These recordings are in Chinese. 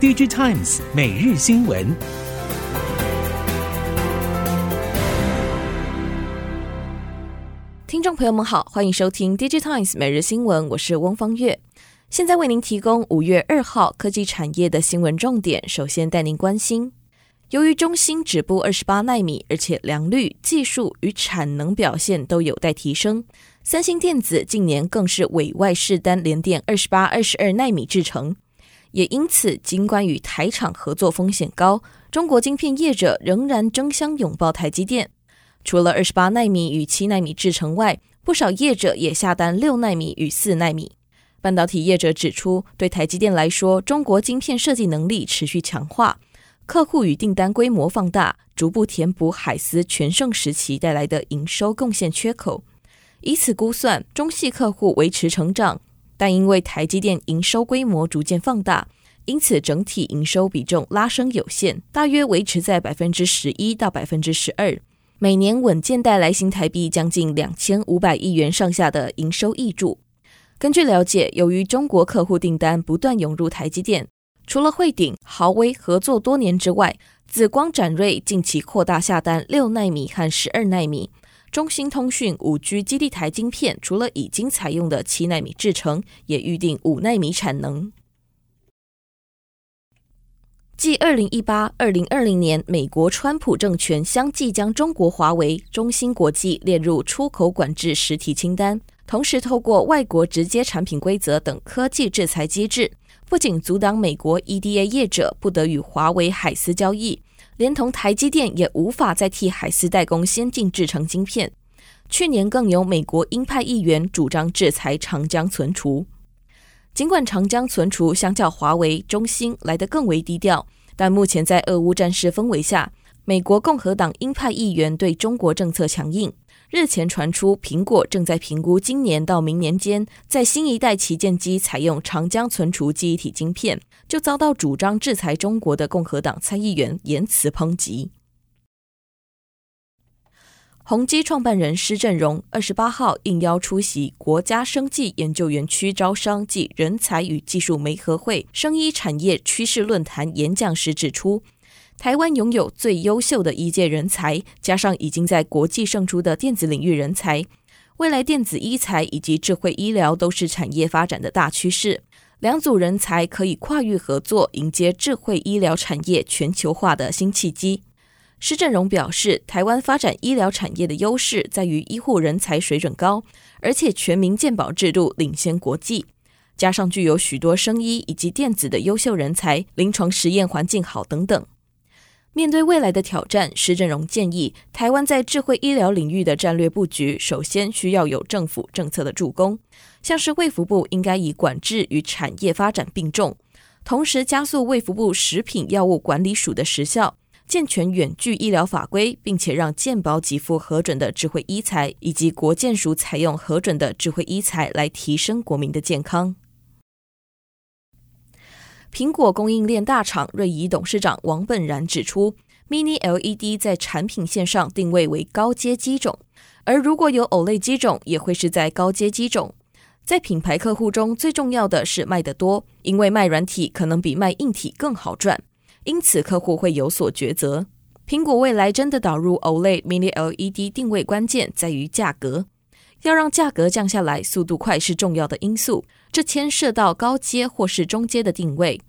DigiTimes 每日新闻，听众朋友们好，欢迎收听 DigiTimes 每日新闻，我是翁方月，现在为您提供五月二号科技产业的新闻重点。首先带您关心，由于中芯止步二十八纳米，而且良率、技术与产能表现都有待提升，三星电子近年更是委外试单联电二十八、二十二纳米制程。也因此，尽管与台厂合作风险高，中国晶片业者仍然争相拥抱台积电。除了二十八奈米与七奈米制程外，不少业者也下单六奈米与四奈米。半导体业者指出，对台积电来说，中国晶片设计能力持续强化，客户与订单规模放大，逐步填补海思全盛时期带来的营收贡献缺口。以此估算，中系客户维持成长。但因为台积电营收规模逐渐放大，因此整体营收比重拉升有限，大约维持在百分之十一到百分之十二，每年稳健带来新台币将近两千五百亿元上下的营收挹注。根据了解，由于中国客户订单不断涌入台积电，除了汇顶、豪威合作多年之外，紫光展锐近期扩大下单六纳米和十二纳米。中兴通讯五 G 基地台晶片，除了已经采用的七纳米制程，也预定五纳米产能。继二零一八、二零二零年美国川普政权相继将中国华为、中芯国际列入出口管制实体清单，同时透过外国直接产品规则等科技制裁机制，不仅阻挡美国 EDA 业者不得与华为海思交易。连同台积电也无法再替海思代工先进制成晶片。去年更有美国鹰派议员主张制裁长江存储。尽管长江存储相较华为、中兴来得更为低调，但目前在俄乌战事氛围下，美国共和党鹰派议员对中国政策强硬。日前传出，苹果正在评估今年到明年间，在新一代旗舰机采用长江存储记忆体晶片，就遭到主张制裁中国的共和党参议员言辞抨击。宏基创办人施振荣二十八号应邀出席国家生技研究园区招商暨人才与技术媒合会生医产业趋势论坛演讲时指出，台湾拥有最优秀的医界人才，加上已经在国际胜出的电子领域人才，未来电子医材以及智慧医疗都是产业发展的大趋势。两组人才可以跨域合作，迎接智慧医疗产业全球化的新契机。施振荣表示，台湾发展医疗产业的优势在于医护人才水准高，而且全民健保制度领先国际。加上具有许多生医以及电子的优秀人才，临床实验环境好等等。面对未来的挑战，施振荣建议，台湾在智慧医疗领域的战略布局，首先需要有政府政策的助攻，像是卫福部应该以管制与产业发展并重，同时加速卫福部食品药物管理署的时效，健全远距医疗法规，并且让健保给付核准的智慧医材以及国健署采用核准的智慧医材，来提升国民的健康。苹果供应链大厂瑞仪董事长王本然指出，Mini LED 在产品线上定位为高阶机种，而如果有 OLED 机种，也会是在高阶机种。在品牌客户中，最重要的是卖得多，因为卖软体可能比卖硬体更好赚，因此客户会有所抉择。苹果未来真的导入 OLED Mini LED 定位，关键在于价格。要让价格降下来，速度快是重要的因素。这牵涉到高阶或是中阶的定位。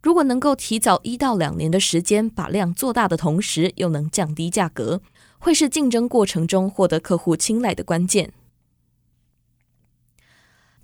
如果能够提早一到两年的时间把量做大的同时，又能降低价格，会是竞争过程中获得客户青睐的关键。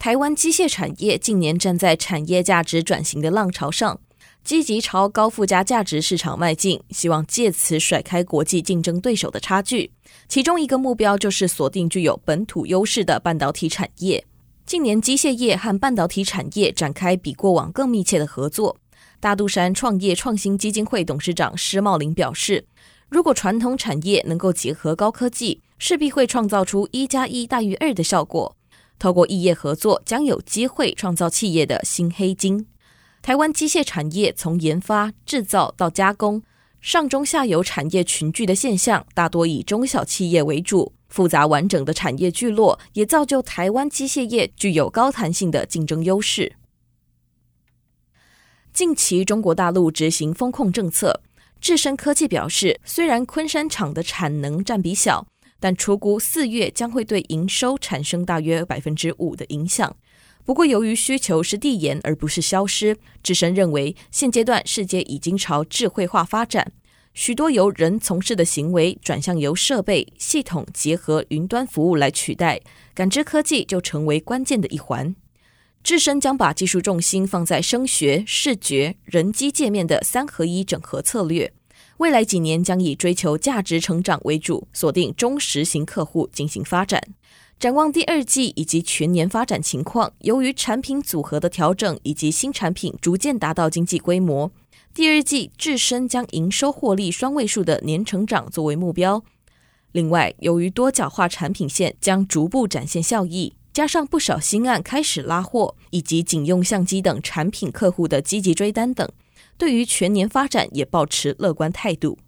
台湾机械产业近年站在产业价值转型的浪潮上，积极朝高附加价值市场迈进，希望借此甩开国际竞争对手的差距。其中一个目标就是锁定具有本土优势的半导体产业。近年，机械业和半导体产业展开比过往更密切的合作。大肚山创业创新基金会董事长施茂林表示，如果传统产业能够结合高科技，势必会创造出一加一大于二的效果。透过异业合作，将有机会创造企业的新黑金。台湾机械产业从研发、制造到加工，上中下游产业群聚的现象，大多以中小企业为主。复杂完整的产业聚落，也造就台湾机械业具有高弹性的竞争优势。近期中国大陆执行封控政策，智深科技表示，虽然昆山厂的产能占比小，但初估四月将会对营收产生大约百分之五的影响。不过，由于需求是递延而不是消失，智深认为现阶段世界已经朝智慧化发展，许多由人从事的行为转向由设备系统结合云端服务来取代，感知科技就成为关键的一环。智深将把技术重心放在声学、视觉、人机界面的三合一整合策略。未来几年将以追求价值成长为主，锁定中实型客户进行发展。展望第二季以及全年发展情况，由于产品组合的调整以及新产品逐渐达到经济规模，第二季智深将营收获利双位数的年成长作为目标。另外，由于多角化产品线将逐步展现效益。加上不少新案开始拉货，以及警用相机等产品客户的积极追单等，对于全年发展也抱持乐观态度。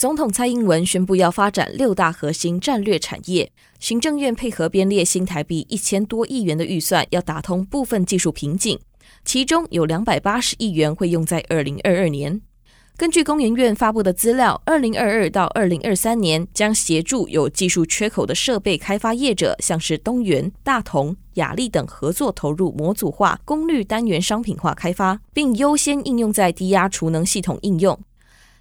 总统蔡英文宣布要发展六大核心战略产业，行政院配合编列新台币一千多亿元的预算，要打通部分技术瓶颈，其中有两百八十亿元会用在二零二二年。根据工研院发布的资料，二零二二到二零二三年将协助有技术缺口的设备开发业者，像是东元、大同、雅力等合作投入模组化、功率单元商品化开发，并优先应用在低压储能系统应用；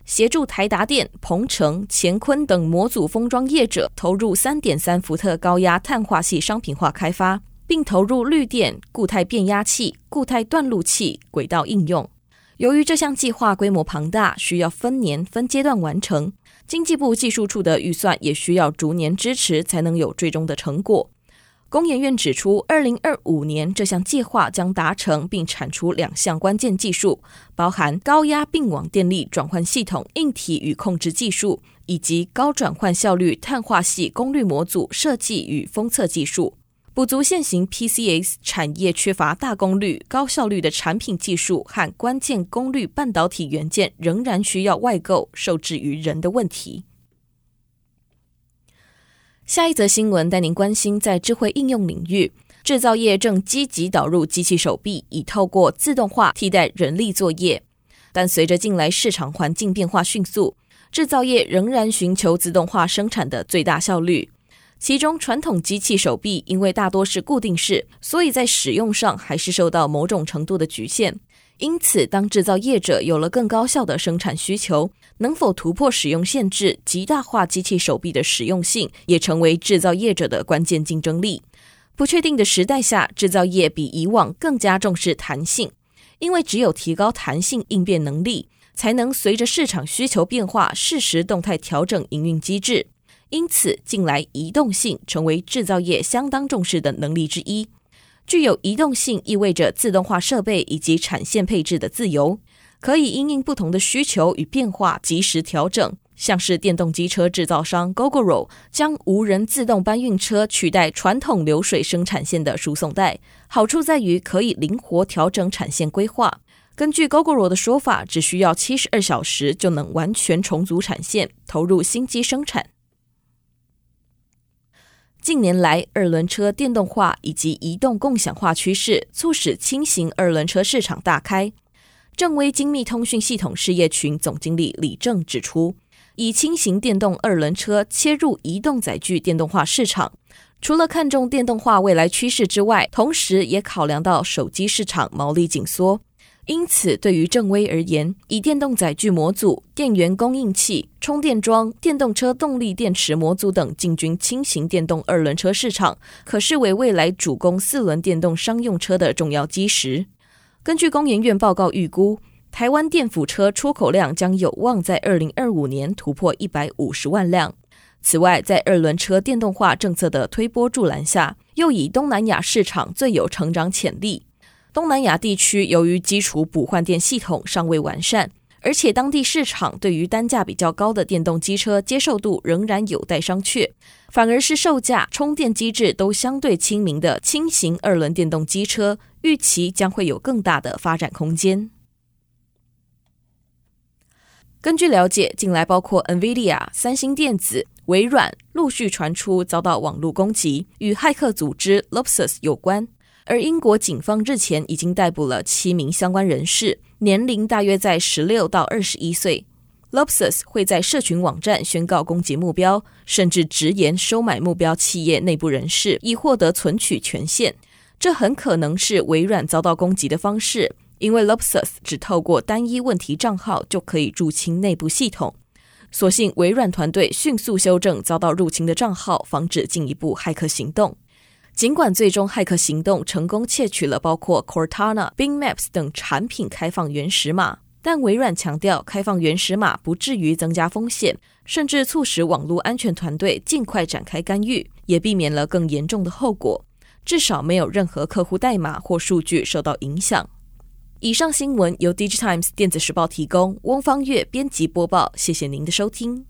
协助台达电、鹏程、乾坤等模组封装业者投入三点三伏特高压碳化系商品化开发，并投入绿电、固态变压器、固态断路器、轨道应用。由于这项计划规模庞大，需要分年分阶段完成，经济部技术处的预算也需要逐年支持，才能有最终的成果。工研院指出，二零二五年这项计划将达成并产出两项关键技术，包含高压并网电力转换系统硬体与控制技术，以及高转换效率碳化矽功率模组设计与封测技术。补足现行 PCS 产业缺乏大功率、高效率的产品技术和关键功率半导体元件仍然需要外购、受制于人的问题。下一则新闻带您关心，在智慧应用领域，制造业正积极导入机器手臂，以透过自动化替代人力作业。但随着近来市场环境变化迅速，制造业仍然寻求自动化生产的最大效率。其中，传统机器手臂因为大多是固定式，所以在使用上还是受到某种程度的局限。因此，当制造业者有了更高效的生产需求，能否突破使用限制，极大化机器手臂的实用性，也成为制造业者的关键竞争力。不确定的时代下，制造业比以往更加重视弹性，因为只有提高弹性应变能力，才能随着市场需求变化，适时动态调整营运机制。因此，近来移动性成为制造业相当重视的能力之一。具有移动性意味着自动化设备以及产线配置的自由，可以因应不同的需求与变化及时调整。像是电动机车制造商 Gogoro 将无人自动搬运车取代传统流水生产线的输送带，好处在于可以灵活调整产线规划。根据 Gogoro 的说法，只需要七十二小时就能完全重组产线，投入新机生产。近年来，二轮车电动化以及移动共享化趋势，促使轻型二轮车市场大开。正威精密通讯系统事业群总经理李正指出，以轻型电动二轮车切入移动载具电动化市场，除了看重电动化未来趋势之外，同时也考量到手机市场毛利紧缩。因此，对于正威而言，以电动载具模组、电源供应器、充电桩、电动车动力电池模组等进军轻型电动二轮车市场，可视为未来主攻四轮电动商用车的重要基石。根据工研院报告预估，台湾电辅车出口量将有望在二零二五年突破一百五十万辆。此外，在二轮车电动化政策的推波助澜下，又以东南亚市场最有成长潜力。东南亚地区由于基础补换电系统尚未完善，而且当地市场对于单价比较高的电动机车接受度仍然有待商榷，反而是售价、充电机制都相对亲民的轻型二轮电动机车，预期将会有更大的发展空间。根据了解，近来包括 NVIDIA、三星电子、微软陆续传出遭到网络攻击，与骇客组织 Lopsus 有关。而英国警方日前已经逮捕了七名相关人士，年龄大约在十六到二十一岁。Lobsus 会在社群网站宣告攻击目标，甚至直言收买目标企业内部人士，以获得存取权限。这很可能是微软遭到攻击的方式，因为 Lobsus 只透过单一问题账号就可以入侵内部系统。所幸微软团队迅速修正遭到入侵的账号，防止进一步骇客行动。尽管最终骇客行动成功窃取了包括 Cortana、Bing Maps 等产品开放原始码，但微软强调开放原始码不至于增加风险，甚至促使网络安全团队尽快展开干预，也避免了更严重的后果。至少没有任何客户代码或数据受到影响。以上新闻由 DigiTimes 电子时报提供，翁方月编辑播报。谢谢您的收听。